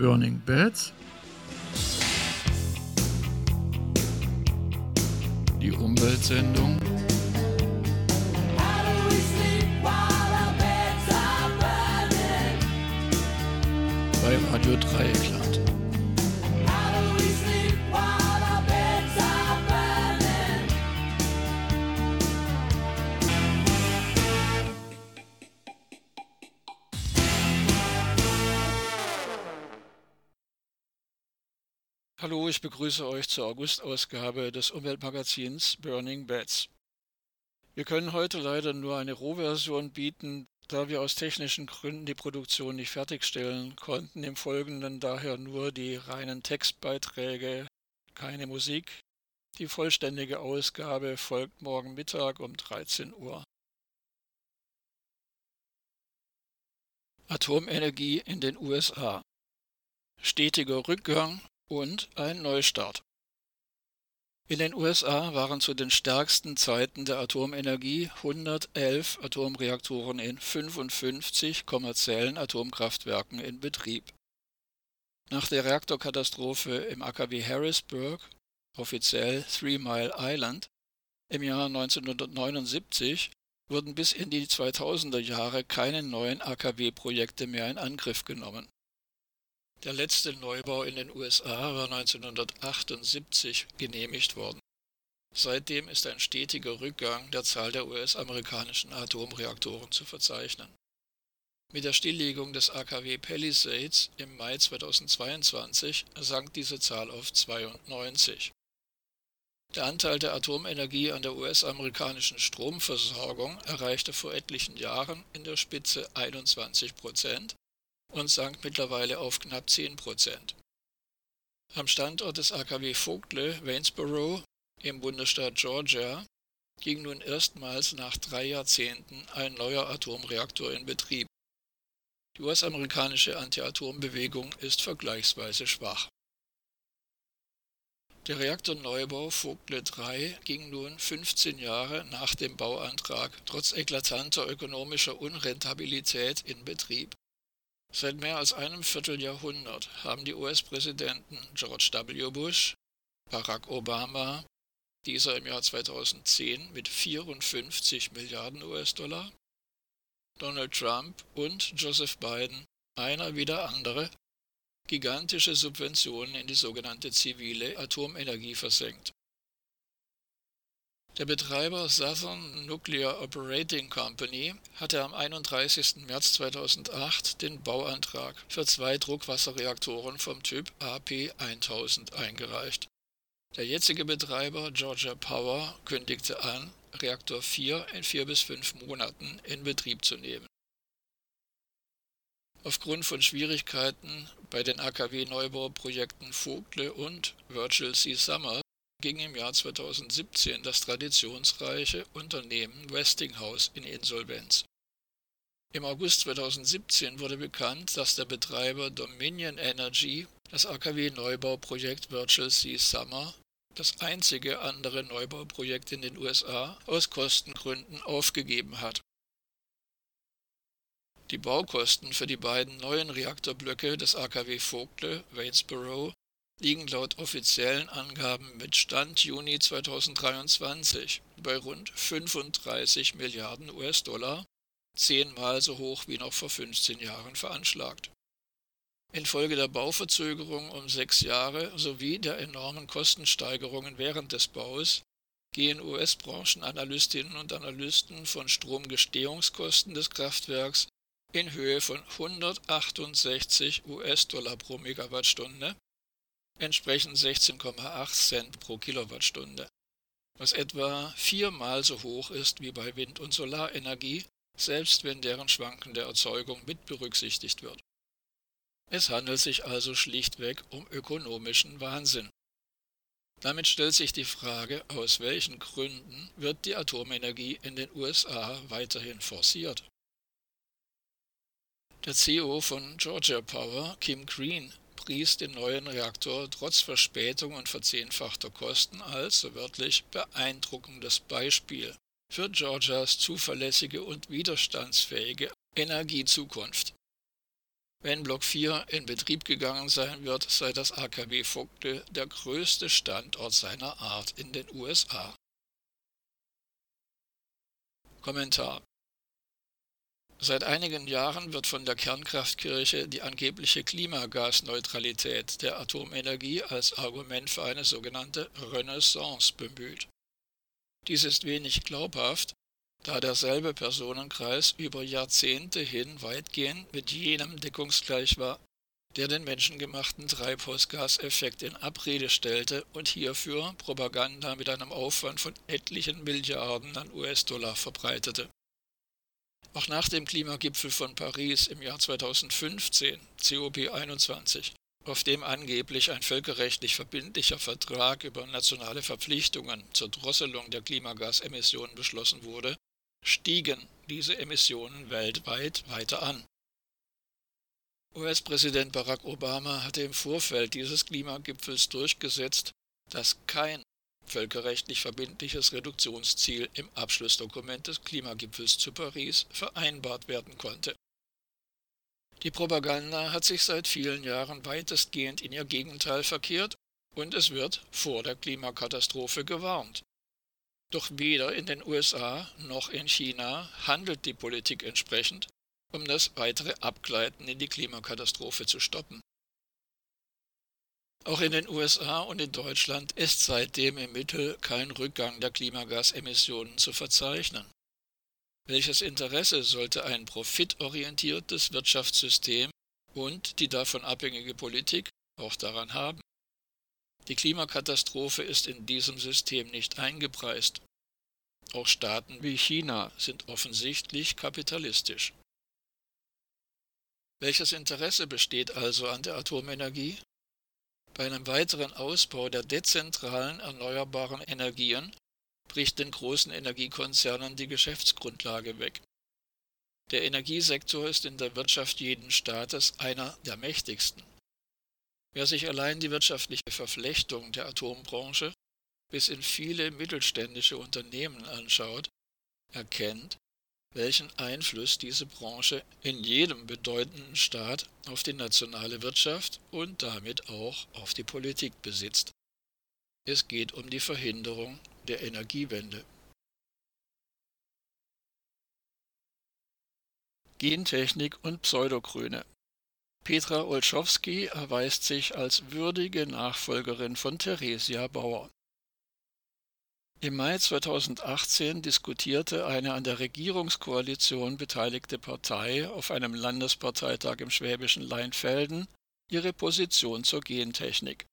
Burning Beds. Die Umweltsendung. Bei Radio Dreieckland. Hallo, ich begrüße euch zur August-Ausgabe des Umweltmagazins Burning Beds. Wir können heute leider nur eine Rohversion bieten, da wir aus technischen Gründen die Produktion nicht fertigstellen konnten. Im Folgenden daher nur die reinen Textbeiträge, keine Musik. Die vollständige Ausgabe folgt morgen Mittag um 13 Uhr. Atomenergie in den USA. Stetiger Rückgang und ein Neustart. In den USA waren zu den stärksten Zeiten der Atomenergie 111 Atomreaktoren in 55 kommerziellen Atomkraftwerken in Betrieb. Nach der Reaktorkatastrophe im AKW Harrisburg, offiziell Three Mile Island, im Jahr 1979 wurden bis in die 2000er Jahre keine neuen AKW-Projekte mehr in Angriff genommen. Der letzte Neubau in den USA war 1978 genehmigt worden. Seitdem ist ein stetiger Rückgang der Zahl der US-amerikanischen Atomreaktoren zu verzeichnen. Mit der Stilllegung des AKW Palisades im Mai 2022 sank diese Zahl auf 92. Der Anteil der Atomenergie an der US-amerikanischen Stromversorgung erreichte vor etlichen Jahren in der Spitze 21 Prozent und sank mittlerweile auf knapp 10 Prozent. Am Standort des AKW Vogtle, Waynesboro, im Bundesstaat Georgia, ging nun erstmals nach drei Jahrzehnten ein neuer Atomreaktor in Betrieb. Die US-amerikanische Anti-Atom-Bewegung ist vergleichsweise schwach. Der Reaktorneubau Vogtle 3 ging nun 15 Jahre nach dem Bauantrag trotz eklatanter ökonomischer Unrentabilität in Betrieb. Seit mehr als einem Vierteljahrhundert haben die US-Präsidenten George W. Bush, Barack Obama, dieser im Jahr 2010 mit 54 Milliarden US-Dollar, Donald Trump und Joseph Biden, einer wie der andere, gigantische Subventionen in die sogenannte zivile Atomenergie versenkt. Der Betreiber Southern Nuclear Operating Company hatte am 31. März 2008 den Bauantrag für zwei Druckwasserreaktoren vom Typ AP1000 eingereicht. Der jetzige Betreiber Georgia Power kündigte an, Reaktor 4 in vier bis fünf Monaten in Betrieb zu nehmen. Aufgrund von Schwierigkeiten bei den AKW-Neubauprojekten Vogtle und Virtual Sea Summer ging im Jahr 2017 das traditionsreiche Unternehmen Westinghouse in Insolvenz. Im August 2017 wurde bekannt, dass der Betreiber Dominion Energy das AKW-Neubauprojekt Virtual Sea Summer, das einzige andere Neubauprojekt in den USA, aus Kostengründen aufgegeben hat. Die Baukosten für die beiden neuen Reaktorblöcke des AKW Vogtle, Waynesboro, liegen laut offiziellen Angaben mit Stand Juni 2023 bei rund 35 Milliarden US-Dollar, zehnmal so hoch wie noch vor 15 Jahren veranschlagt. Infolge der Bauverzögerung um sechs Jahre sowie der enormen Kostensteigerungen während des Baus gehen US-Branchenanalystinnen und Analysten von Stromgestehungskosten des Kraftwerks in Höhe von 168 US-Dollar pro Megawattstunde entsprechen 16,8 Cent pro Kilowattstunde, was etwa viermal so hoch ist wie bei Wind- und Solarenergie, selbst wenn deren schwankende Erzeugung mit berücksichtigt wird. Es handelt sich also schlichtweg um ökonomischen Wahnsinn. Damit stellt sich die Frage, aus welchen Gründen wird die Atomenergie in den USA weiterhin forciert. Der CEO von Georgia Power, Kim Green, pries den neuen Reaktor trotz Verspätung und verzehnfachter Kosten als, so wörtlich, beeindruckendes Beispiel für Georgias zuverlässige und widerstandsfähige Energiezukunft. Wenn Block 4 in Betrieb gegangen sein wird, sei das AKW Vogtle der größte Standort seiner Art in den USA. Kommentar Seit einigen Jahren wird von der Kernkraftkirche die angebliche Klimagasneutralität der Atomenergie als Argument für eine sogenannte Renaissance bemüht. Dies ist wenig glaubhaft, da derselbe Personenkreis über Jahrzehnte hin weitgehend mit jenem deckungsgleich war, der den menschengemachten Treibhausgaseffekt in Abrede stellte und hierfür Propaganda mit einem Aufwand von etlichen Milliarden an US-Dollar verbreitete. Auch nach dem Klimagipfel von Paris im Jahr 2015, COP21, auf dem angeblich ein völkerrechtlich verbindlicher Vertrag über nationale Verpflichtungen zur Drosselung der Klimagasemissionen beschlossen wurde, stiegen diese Emissionen weltweit weiter an. US-Präsident Barack Obama hatte im Vorfeld dieses Klimagipfels durchgesetzt, dass kein völkerrechtlich verbindliches Reduktionsziel im Abschlussdokument des Klimagipfels zu Paris vereinbart werden konnte. Die Propaganda hat sich seit vielen Jahren weitestgehend in ihr Gegenteil verkehrt und es wird vor der Klimakatastrophe gewarnt. Doch weder in den USA noch in China handelt die Politik entsprechend, um das weitere Abgleiten in die Klimakatastrophe zu stoppen. Auch in den USA und in Deutschland ist seitdem im Mittel kein Rückgang der Klimagasemissionen zu verzeichnen. Welches Interesse sollte ein profitorientiertes Wirtschaftssystem und die davon abhängige Politik auch daran haben? Die Klimakatastrophe ist in diesem System nicht eingepreist. Auch Staaten wie China sind offensichtlich kapitalistisch. Welches Interesse besteht also an der Atomenergie? Bei einem weiteren Ausbau der dezentralen erneuerbaren Energien bricht den großen Energiekonzernen die Geschäftsgrundlage weg. Der Energiesektor ist in der Wirtschaft jeden Staates einer der mächtigsten. Wer sich allein die wirtschaftliche Verflechtung der Atombranche bis in viele mittelständische Unternehmen anschaut, erkennt, welchen Einfluss diese Branche in jedem bedeutenden Staat auf die nationale Wirtschaft und damit auch auf die Politik besitzt. Es geht um die Verhinderung der Energiewende. Gentechnik und Pseudogrüne Petra Olschowski erweist sich als würdige Nachfolgerin von Theresia Bauer. Im Mai 2018 diskutierte eine an der Regierungskoalition beteiligte Partei auf einem Landesparteitag im schwäbischen Leinfelden ihre Position zur Gentechnik.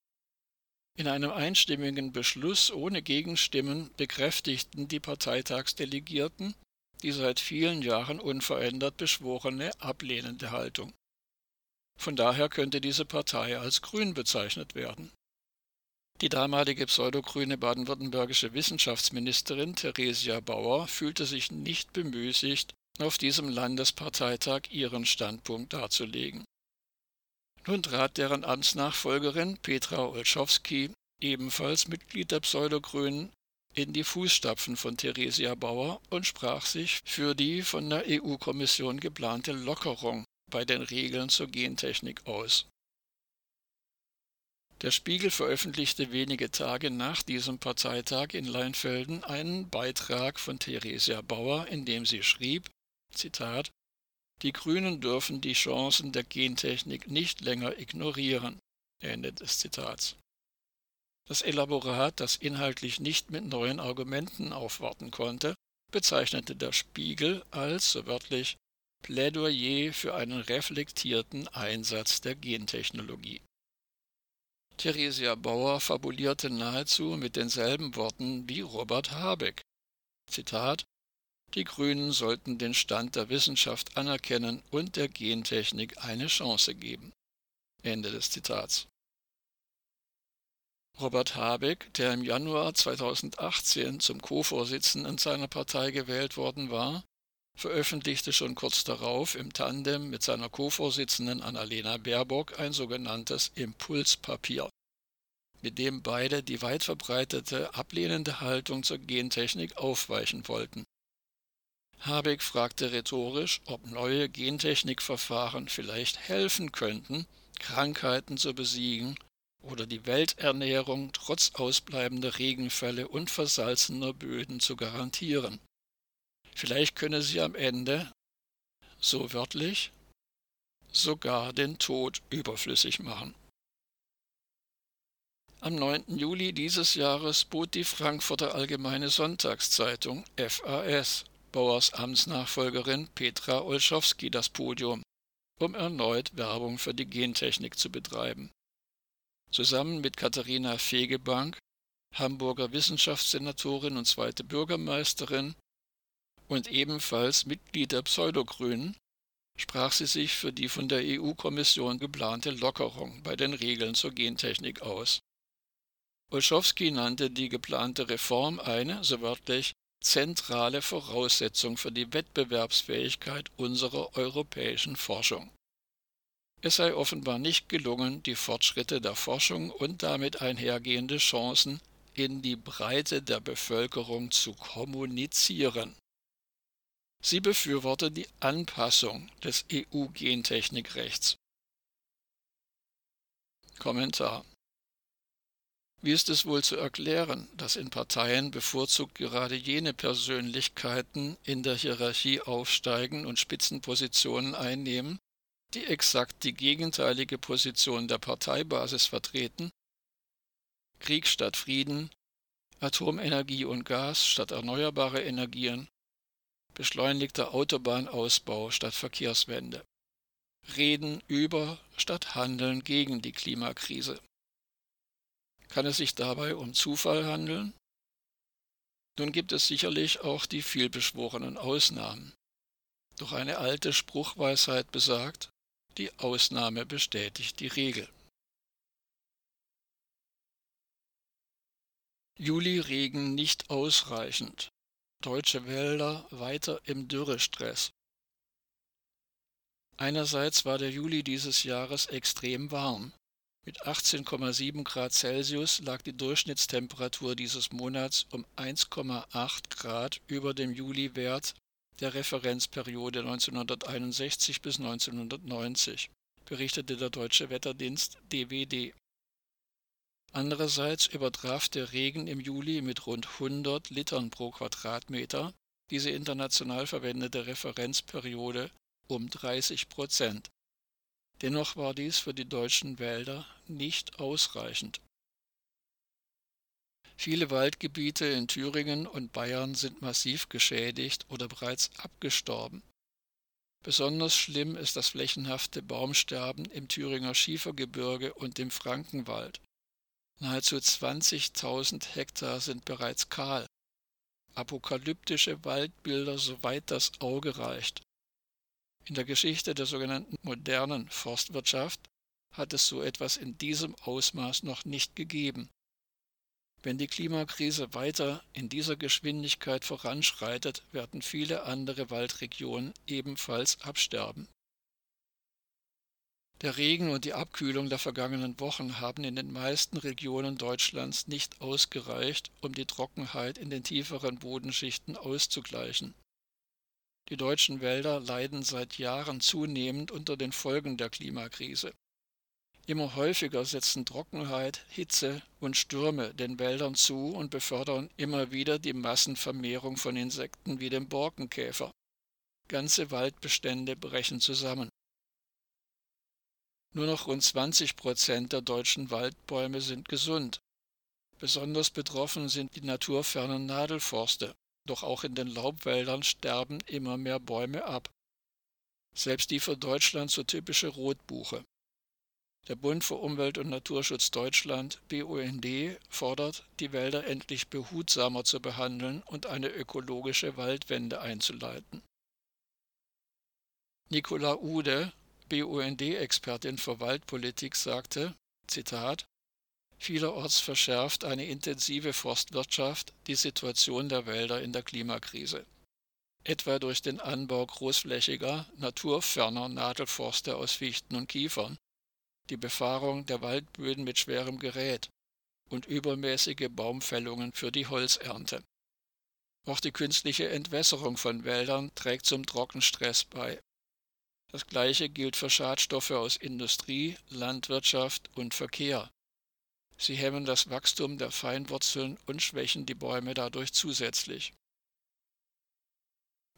In einem einstimmigen Beschluss ohne Gegenstimmen bekräftigten die Parteitagsdelegierten die seit vielen Jahren unverändert beschworene ablehnende Haltung. Von daher könnte diese Partei als grün bezeichnet werden die damalige pseudogrüne baden-württembergische Wissenschaftsministerin Theresia Bauer fühlte sich nicht bemüßigt, auf diesem Landesparteitag ihren Standpunkt darzulegen. Nun trat deren Amtsnachfolgerin Petra Olschowski, ebenfalls Mitglied der Pseudogrünen, in die Fußstapfen von Theresia Bauer und sprach sich für die von der EU-Kommission geplante Lockerung bei den Regeln zur Gentechnik aus der Spiegel veröffentlichte wenige Tage nach diesem Parteitag in Leinfelden einen Beitrag von Theresia Bauer, in dem sie schrieb, Zitat, Die Grünen dürfen die Chancen der Gentechnik nicht länger ignorieren. Ende des Zitats. Das Elaborat, das inhaltlich nicht mit neuen Argumenten aufwarten konnte, bezeichnete der Spiegel als, so wörtlich, Plädoyer für einen reflektierten Einsatz der Gentechnologie. Theresia Bauer fabulierte nahezu mit denselben Worten wie Robert Habeck. Zitat Die Grünen sollten den Stand der Wissenschaft anerkennen und der Gentechnik eine Chance geben. Ende des Zitats. Robert Habeck, der im Januar 2018 zum Co-Vorsitzenden seiner Partei gewählt worden war, veröffentlichte schon kurz darauf im Tandem mit seiner Co-Vorsitzenden Annalena Baerbock ein sogenanntes Impulspapier, mit dem beide die weit verbreitete ablehnende Haltung zur Gentechnik aufweichen wollten. Habeck fragte rhetorisch, ob neue Gentechnikverfahren vielleicht helfen könnten, Krankheiten zu besiegen oder die Welternährung trotz ausbleibender Regenfälle und versalzener Böden zu garantieren. Vielleicht könne sie am Ende, so wörtlich, sogar den Tod überflüssig machen. Am 9. Juli dieses Jahres bot die Frankfurter Allgemeine Sonntagszeitung FAS Bauers Amtsnachfolgerin Petra Olschowski das Podium, um erneut Werbung für die Gentechnik zu betreiben. Zusammen mit Katharina Fegebank, Hamburger Wissenschaftssenatorin und zweite Bürgermeisterin und ebenfalls Mitglied der Pseudogrünen, sprach sie sich für die von der EU-Kommission geplante Lockerung bei den Regeln zur Gentechnik aus. Olschowski nannte die geplante Reform eine, so wörtlich, zentrale Voraussetzung für die Wettbewerbsfähigkeit unserer europäischen Forschung. Es sei offenbar nicht gelungen, die Fortschritte der Forschung und damit einhergehende Chancen in die Breite der Bevölkerung zu kommunizieren. Sie befürwortet die Anpassung des EU-Gentechnikrechts. Kommentar wie ist es wohl zu erklären, dass in Parteien bevorzugt gerade jene Persönlichkeiten in der Hierarchie aufsteigen und Spitzenpositionen einnehmen, die exakt die gegenteilige Position der Parteibasis vertreten? Krieg statt Frieden, Atomenergie und Gas statt erneuerbare Energien, beschleunigter Autobahnausbau statt Verkehrswende, Reden über statt Handeln gegen die Klimakrise. Kann es sich dabei um Zufall handeln? Nun gibt es sicherlich auch die vielbeschworenen Ausnahmen. Doch eine alte Spruchweisheit besagt, die Ausnahme bestätigt die Regel. Juli-Regen nicht ausreichend. Deutsche Wälder weiter im Dürrestress. Einerseits war der Juli dieses Jahres extrem warm. Mit 18,7 Grad Celsius lag die Durchschnittstemperatur dieses Monats um 1,8 Grad über dem Juliwert der Referenzperiode 1961 bis 1990, berichtete der Deutsche Wetterdienst DWD. Andererseits übertraf der Regen im Juli mit rund 100 Litern pro Quadratmeter diese international verwendete Referenzperiode um 30 Prozent. Dennoch war dies für die deutschen Wälder nicht ausreichend. Viele Waldgebiete in Thüringen und Bayern sind massiv geschädigt oder bereits abgestorben. Besonders schlimm ist das flächenhafte Baumsterben im Thüringer Schiefergebirge und im Frankenwald. Nahezu 20.000 Hektar sind bereits kahl. Apokalyptische Waldbilder, soweit das Auge reicht. In der Geschichte der sogenannten modernen Forstwirtschaft hat es so etwas in diesem Ausmaß noch nicht gegeben. Wenn die Klimakrise weiter in dieser Geschwindigkeit voranschreitet, werden viele andere Waldregionen ebenfalls absterben. Der Regen und die Abkühlung der vergangenen Wochen haben in den meisten Regionen Deutschlands nicht ausgereicht, um die Trockenheit in den tieferen Bodenschichten auszugleichen. Die deutschen Wälder leiden seit Jahren zunehmend unter den Folgen der Klimakrise. Immer häufiger setzen Trockenheit, Hitze und Stürme den Wäldern zu und befördern immer wieder die Massenvermehrung von Insekten wie dem Borkenkäfer. Ganze Waldbestände brechen zusammen. Nur noch rund 20 Prozent der deutschen Waldbäume sind gesund. Besonders betroffen sind die naturfernen Nadelforste, doch auch in den Laubwäldern sterben immer mehr Bäume ab. Selbst die für Deutschland so typische Rotbuche. Der Bund für Umwelt und Naturschutz Deutschland BUND fordert, die Wälder endlich behutsamer zu behandeln und eine ökologische Waldwende einzuleiten. Nicola Ude, BUND-Expertin für Waldpolitik, sagte, Zitat, Vielerorts verschärft eine intensive Forstwirtschaft die Situation der Wälder in der Klimakrise, etwa durch den Anbau großflächiger, naturferner Nadelforste aus Fichten und Kiefern, die Befahrung der Waldböden mit schwerem Gerät und übermäßige Baumfällungen für die Holzernte. Auch die künstliche Entwässerung von Wäldern trägt zum Trockenstress bei. Das gleiche gilt für Schadstoffe aus Industrie, Landwirtschaft und Verkehr. Sie hemmen das Wachstum der Feinwurzeln und schwächen die Bäume dadurch zusätzlich.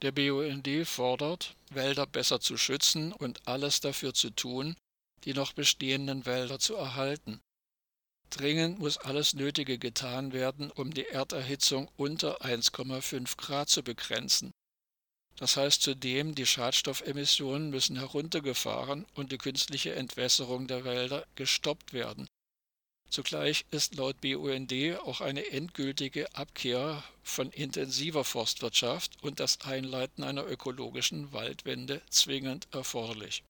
Der BUND fordert, Wälder besser zu schützen und alles dafür zu tun, die noch bestehenden Wälder zu erhalten. Dringend muss alles Nötige getan werden, um die Erderhitzung unter 1,5 Grad zu begrenzen. Das heißt zudem, die Schadstoffemissionen müssen heruntergefahren und die künstliche Entwässerung der Wälder gestoppt werden. Zugleich ist laut BUND auch eine endgültige Abkehr von intensiver Forstwirtschaft und das Einleiten einer ökologischen Waldwende zwingend erforderlich.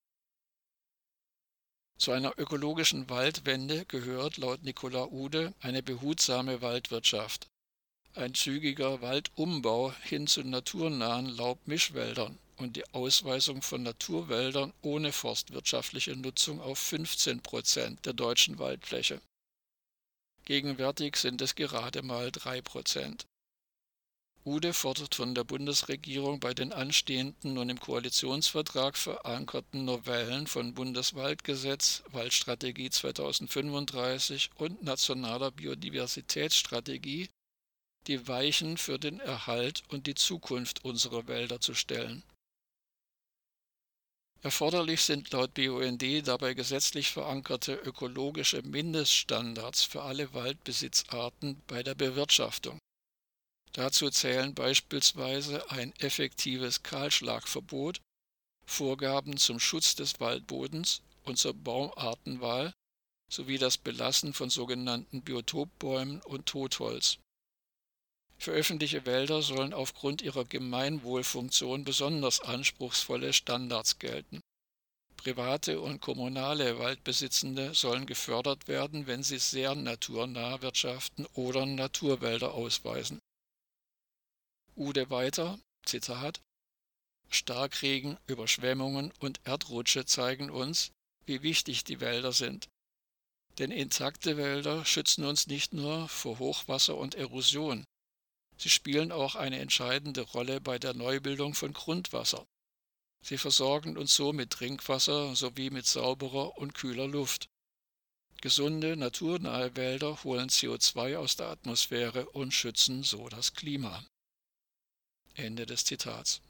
Zu einer ökologischen Waldwende gehört laut Nicola Ude eine behutsame Waldwirtschaft, ein zügiger Waldumbau hin zu naturnahen Laubmischwäldern und die Ausweisung von Naturwäldern ohne forstwirtschaftliche Nutzung auf 15 Prozent der deutschen Waldfläche. Gegenwärtig sind es gerade mal drei Prozent. Ude fordert von der Bundesregierung bei den anstehenden und im Koalitionsvertrag verankerten Novellen von Bundeswaldgesetz, Waldstrategie 2035 und Nationaler Biodiversitätsstrategie die Weichen für den Erhalt und die Zukunft unserer Wälder zu stellen. Erforderlich sind laut BUND dabei gesetzlich verankerte ökologische Mindeststandards für alle Waldbesitzarten bei der Bewirtschaftung. Dazu zählen beispielsweise ein effektives Kahlschlagverbot, Vorgaben zum Schutz des Waldbodens und zur Baumartenwahl sowie das Belassen von sogenannten Biotopbäumen und Totholz. Für öffentliche Wälder sollen aufgrund ihrer Gemeinwohlfunktion besonders anspruchsvolle Standards gelten. Private und kommunale Waldbesitzende sollen gefördert werden, wenn sie sehr naturnah wirtschaften oder Naturwälder ausweisen. Ude weiter, Zitat, Starkregen, Überschwemmungen und Erdrutsche zeigen uns, wie wichtig die Wälder sind. Denn intakte Wälder schützen uns nicht nur vor Hochwasser und Erosion, sie spielen auch eine entscheidende Rolle bei der Neubildung von Grundwasser. Sie versorgen uns so mit Trinkwasser sowie mit sauberer und kühler Luft. Gesunde, naturnahe Wälder holen CO2 aus der Atmosphäre und schützen so das Klima. Ende des Zitats.